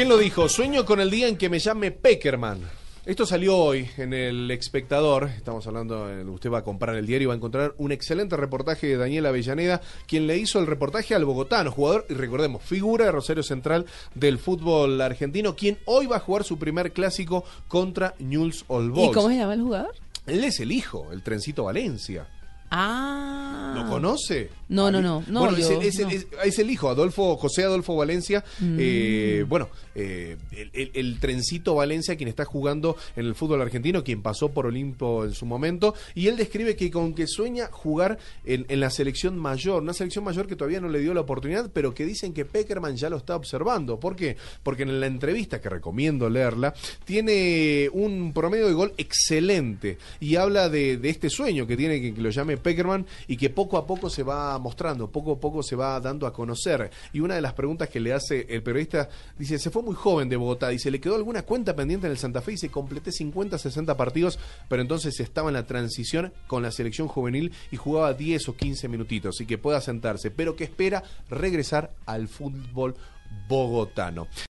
¿Quién lo dijo? Sueño con el día en que me llame Peckerman. Esto salió hoy en el Espectador. Estamos hablando, eh, usted va a comprar el diario y va a encontrar un excelente reportaje de Daniel Avellaneda, quien le hizo el reportaje al bogotano, jugador, y recordemos, figura de Rosario Central del fútbol argentino, quien hoy va a jugar su primer clásico contra Newell's Old Boys. ¿Y cómo se llama el jugador? Él es el hijo, el trencito Valencia. Ah. ¿Lo conoce? No, no, no. no bueno, es, yo- el, es el- no. es- es el hijo, Adolfo, José Adolfo Valencia. Mm. eh, bueno, eh, el, el- el trencito Valencia, quien está jugando en el fútbol argentino, quien pasó por Olimpo en su momento. Y él describe que con que sueña jugar en, en la selección mayor, una selección mayor que todavía no le dio la oportunidad, pero que dicen que Peckerman ya lo está observando. ¿Por qué? Porque en la entrevista, que recomiendo leerla, tiene un promedio de gol excelente y habla de, de este sueño que tiene que, que lo llame Peckerman y que poco a poco se va mostrando, poco a poco se va dando a conocer. Y una de las preguntas que le hace el periodista dice, se fue muy joven de Bogotá, dice, ¿le quedó alguna cuenta pendiente en el Santa Fe? Dice, completé 50, 60 partidos, pero entonces estaba en la transición con la selección juvenil y jugaba 10 o 15 minutitos y que pueda sentarse, pero que espera regresar al fútbol bogotano.